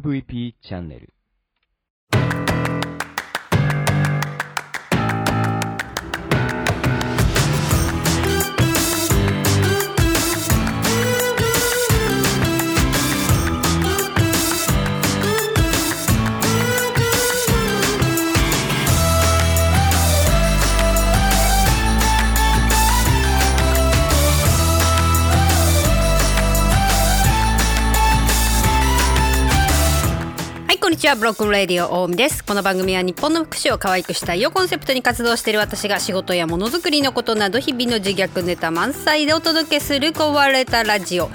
MVP チャンネル。はブロークンレディオ大海です。この番組は日本の福祉を可愛くしたいをコンセプトに活動している私が仕事やものづくりのことなど日々の自虐ネタ満載でお届けする壊れたラジオ。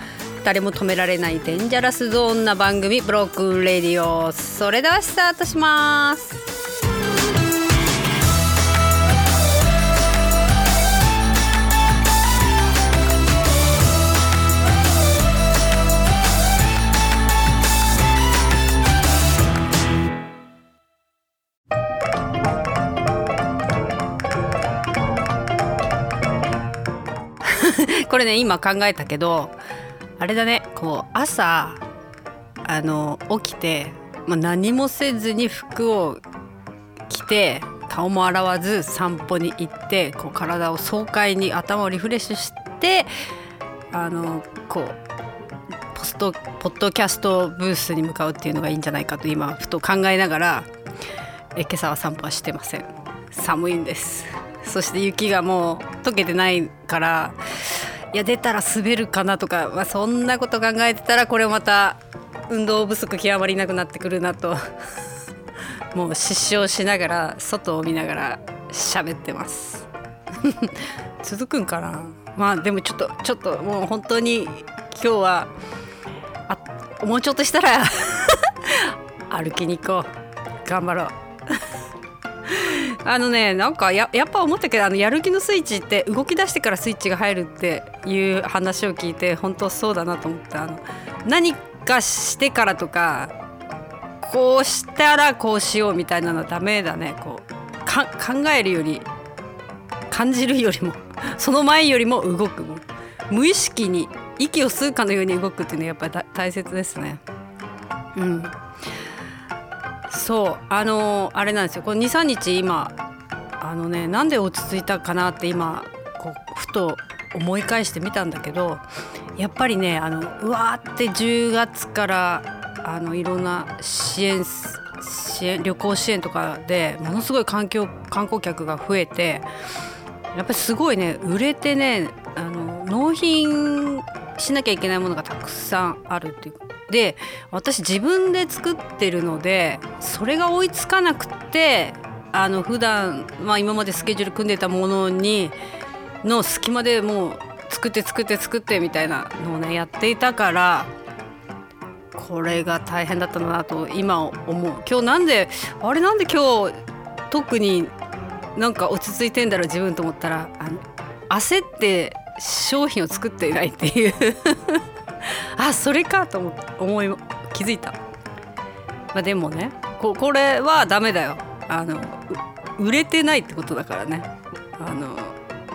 誰も止められないデンジャラスゾーンな番組ブロークンレディオ。それではスタートします。これね今考えたけどあれだねこう朝あの起きて、まあ、何もせずに服を着て顔も洗わず散歩に行ってこう体を爽快に頭をリフレッシュしてあのこうポストポッドキャストブースに向かうっていうのがいいんじゃないかと今ふと考えながらえ今朝は散歩はしてません。寒いんです。そして雪がもう溶けてないからいや出たら滑るかなとか、まあ、そんなこと考えてたらこれまた運動不足極まりなくなってくるなと。もう失笑しながら外を見ながら喋ってます。続くんかな？まあでもちょっとちょっともう本当に今日はあもうちょっとしたら 歩きに行こう。頑張ろう。あのねなんかややっぱ思ったけどあのやる気のスイッチって動き出してからスイッチが入るっていう話を聞いて本当そうだなと思ってあの何かしてからとかこうしたらこうしようみたいなのはダメだね。こうか考えるより感じるよりも その前よりも動くも無意識に息を吸うかのように動くっていうのはやっぱり大切ですね。うん。そうあのあれなんですよ。この23日今あのねなんで落ち着いたかなって今こうふと思い返してみたんだけどやっぱりねあのうわーって10月からあのいろんな支援支援旅行支援とかでものすごい環境観光客が増えてやっぱりすごいね売れてねあの納品しなきゃいけないものがたくさんあるっていうで私自分で作ってるのでそれが追いつかなくってあの普段まあ今までスケジュール組んでたものにの隙間でもう作って作って作ってみたいなのをねやっていたからこれが大変だったんだなと今思う。今日なんであれなんで今日特になんか落ち着いてんだろう自分と思ったらあの焦って商品を作っていないっていう。あそれかと思い気づいた、まあ、でもねここれはダメだよ。あの売れてないってことだからね。あの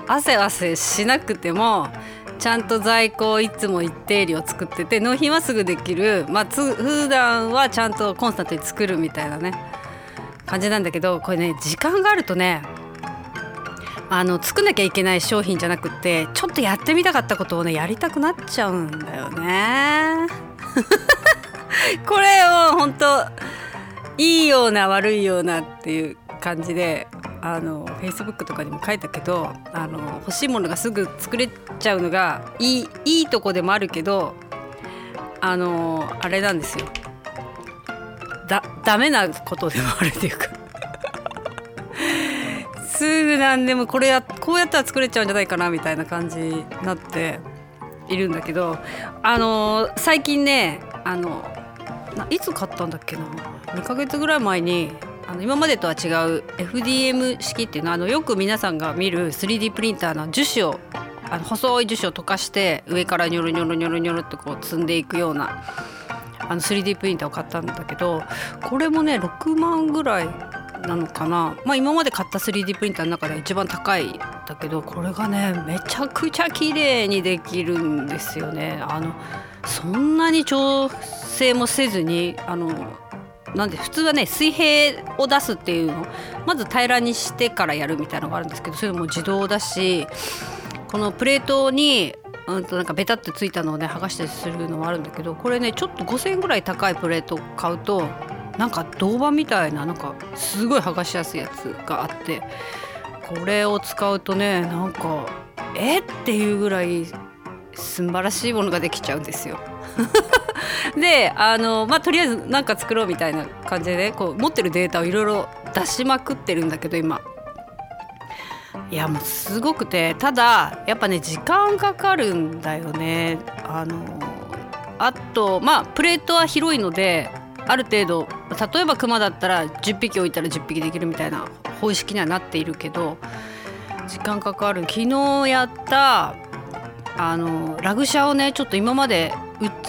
汗汗しなくてもちゃんと在庫をいつも一定量作ってて納品はすぐできる。まあつ普段はちゃんとコンスタントに作るみたいなね感じなんだけどこれね時間があるとねあの作んなきゃいけない商品じゃなくてちょっとやってみたかったことをねやりたくなっちゃうんだよね。これを本当いいような悪いようなっていう感じであの Facebook とかにも書いたけどあの欲しいものがすぐ作れちゃうのがいいいいとこでもあるけどあのあれなんですよだダメなことでもあるっていうかなんでもこれやこうやったら作れちゃうんじゃないかなみたいな感じになっているんだけどあの最近ねあのいつ買ったんだっけな2ヶ月ぐらい前にあの今までとは違う FDM 式っていうのはあのよく皆さんが見る 3D プリンターの樹脂をあの細い樹脂を溶かして上からニョロニョロニョロニョロってこう積んでいくようなあの 3D プリンターを買ったんだけどこれもね6万ぐらいなのかな、まあ、今まで買った 3D プリンターの中では一番高いだけどこれがねめちゃくちゃ綺麗にできるんですよね。あのそんなに調整もせずにあのなんで普通はね水平を出すっていうのまず平らにしてからやるみたいなのがあるんですけどそれも自動だしこのプレートにうんとなんかベタってついたのをね剥がしたりするのもあるんだけどこれねちょっと5,000円ぐらい高いプレート買うとなんか銅板みたいななんかすごい剥がしやすいやつがあってこれを使うとねなんかえっていうぐらい素晴らしいものができちゃうんですよ。であのまあとりあえず何か作ろうみたいな感じでねこう持ってるデータをいろいろ出しまくってるんだけど今いやもうすごくてただやっぱね時間かかるんだよねあのあとまあプレートは広いのである程度例えばクマだったら10匹置いたら10匹できるみたいな方式にはなっているけど時間かかる。昨日やったあのラグシャをねちょっと今まで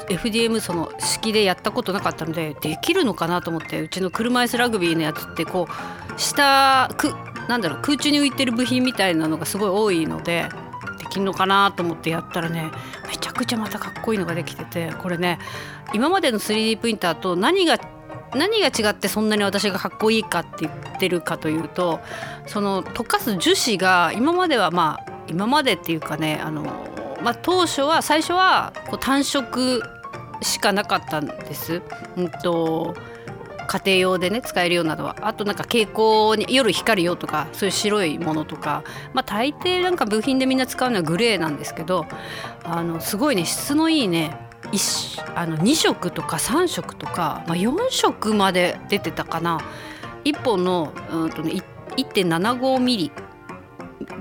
FDM その式でやったことなかったのでできるのかなと思ってうちの車椅子ラグビーのやつってこう下くなんだろう空中に浮いてる部品みたいなのがすごい多いのでできるのかなと思ってやったらねめちゃくちゃまたかっこいいのができててこれね今までの 3D プリンターと何が何が違ってそんなに私がかっこいいかって言ってるかというとその溶かす樹脂が今まではまあ今までっていうかねあのまあ、当初は最初はこう単色しかなかったんです。うんと家庭用でね使えるようなのは。あとなんか蛍光に夜光るよとかそういう白いものとか。まあ大抵なんか部品でみんな使うのはグレーなんですけどあのすごいね質のいいねあの2色とか3色とか、まあ、4色まで出てたかな。1本の、うんとね、1.75ミリ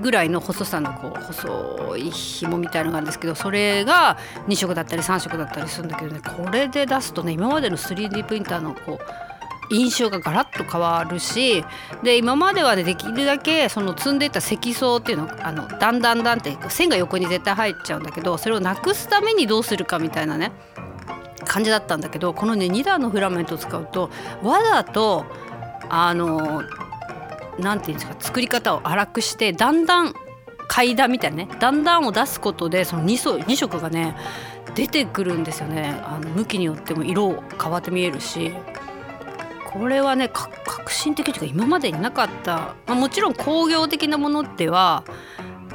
ぐらいの細さのこう細い紐みたいのがあるんですけどそれが2色だったり3色だったりするんだけどねこれで出すとね今までの 3D プリンターのこう印象がガラッと変わるしで今まではできるだけその積んでた積層っていうのあのだんだんだんって線が横に絶対入っちゃうんだけどそれをなくすためにどうするかみたいなね感じだったんだけどこのね2段のフラメントを使うとわざとあの何て言うんですか作り方を荒くしてだんだん階段みたいなねだんだんを出すことでその 2, 2色がね出てくるんですよね。あの向きによっても色変わって見えるし。これはね革新的というか今までになかった、まあ、もちろん工業的なものでは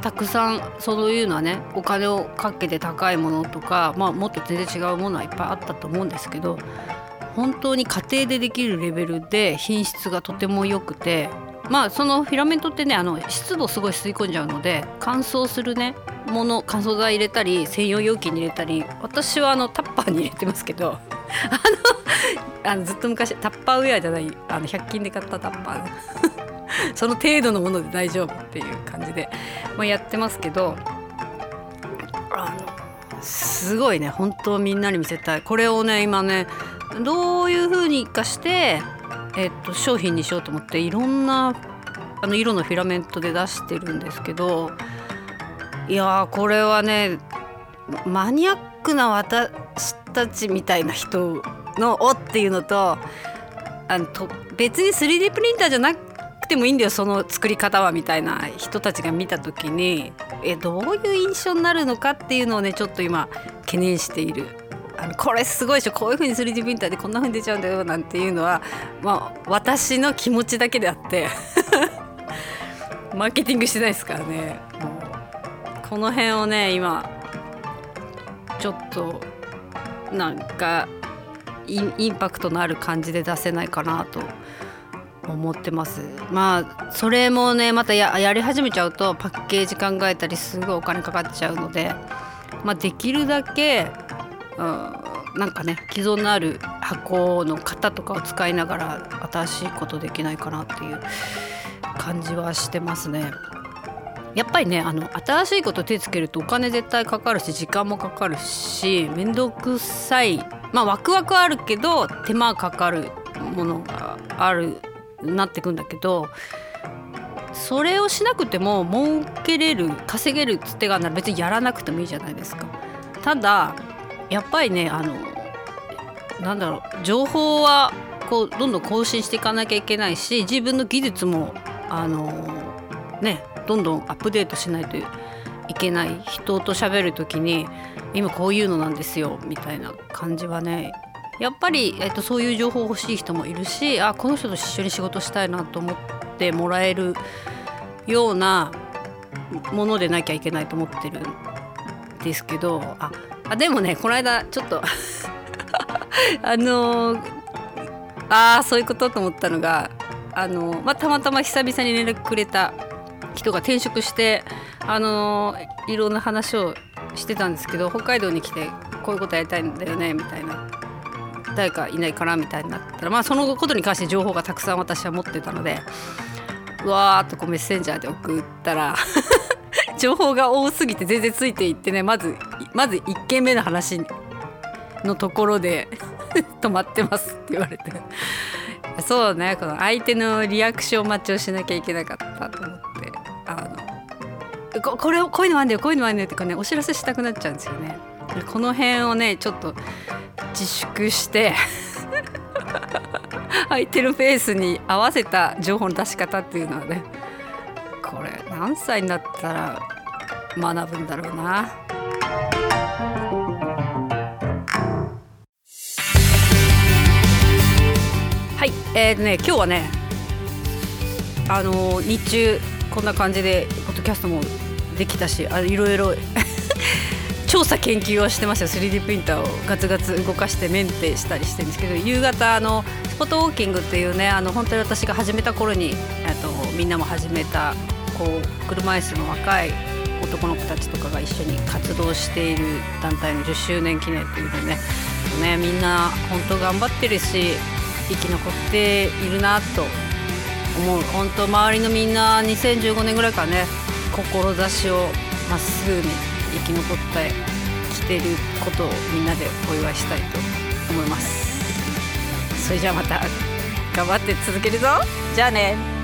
たくさんそういうのはねお金をかけて高いものとか、まあ、もっと全然違うものはいっぱいあったと思うんですけど本当に家庭でできるレベルで品質がとても良くてまあそのフィラメントってねあの湿度すごい吸い込んじゃうので乾燥するねもの乾燥剤入れたり専用容器に入れたり私はあのタッパーに入れてますけど あのあのずっと昔タッパーウェアじゃないあの100均で買ったタッパー。その程度のもので大丈夫っていう感じで、まあ、やってますけどあのすごいね本当みんなに見せたい。これをね今ねどういう風に生かしてえっと、商品にしようと思っていろんなあの色のフィラメントで出してるんですけどいやこれはねマニアックな私たちみたいな人の「お」っていうのとあのと別に 3D プリンターじゃなくてもいいんだよその作り方はみたいな。人たちが見た時にえどういう印象になるのかっていうのをねちょっと今懸念している。あのこれすごいでしょ。こういうふうに 3D プリンターでこんなふうに出ちゃうんだよなんていうのは、まあ、私の気持ちだけであって。マーケティングしてないですからね。この辺をね今ちょっとなんかインパクトのある感じで出せないかなと思ってますまあそれもねまたやり始めちゃうとパッケージ考えたりすごいお金かかっちゃうので、まあ、できるだけうんなんかね既存のある箱の型とかを使いながら新しいことできないかなっていう感じはしてますね。やっぱりねあの新しいこと手つけるとお金絶対かかるし時間もかかるし面倒くさいまあワクワクあるけど手間かかるものがあるなってくんだけどそれをしなくても儲けれる稼げるつてがなら別にやらなくてもいいじゃないですか。ただやっぱりねあのなんだろう情報はこうどんどん更新していかなきゃいけないし自分の技術もあのねどんどんアップデートしないといけない人と喋る時に今こういうのなんですよみたいな感じはねやっぱり、えっと、そういう情報欲しい人もいるしあこの人と一緒に仕事したいなと思ってもらえるようなものでなきゃいけないと思ってるんですけどああでもねこの間ちょっと あのー、ああそういうことと思ったのがあのー、まあ、たまたま久々に連絡くれた人が転職してあの、いろんな話をしてたんですけど北海道に来てこういうことやりたいんだよねみたいな。誰かいないかなみたいになったらまあそのことに関して情報がたくさん私は持ってたのでうわーっとこうメッセンジャーで送ったら 情報が多すぎて全然ついていってねまずまず1件目の話のところで 止まってますって言われて。そうねこの相手のリアクション待ちをしなきゃいけなかったと思って。ここれこういうのあんだよこういうのあんだよってかねお知らせしたくなっちゃうんですよね。この辺をねちょっと自粛して 相手のペースに合わせた情報の出し方っていうのはねこれ何歳になったら学ぶんだろうな。はいえーね今日はねあのー、日中こんな感じでポッドキャストもできたしあいろいろ 調査研究をしてました 3D プリンターをガツガツ動かしてメンテしたりしてるんですけど夕方あのスポットウォーキングっていうねあの本当に私が始めた頃にとみんなも始めたこう車椅子の若い男の子たちとかが一緒に活動している団体の10周年記念というのねねみんな本当頑張ってるし生き残っているなと思う。本当周りのみんな2015年ぐらいからね志をまっすぐに生き残ってきてることをみんなでお祝いしたいと思います。それじゃあまた頑張って続けるぞ。じゃあね。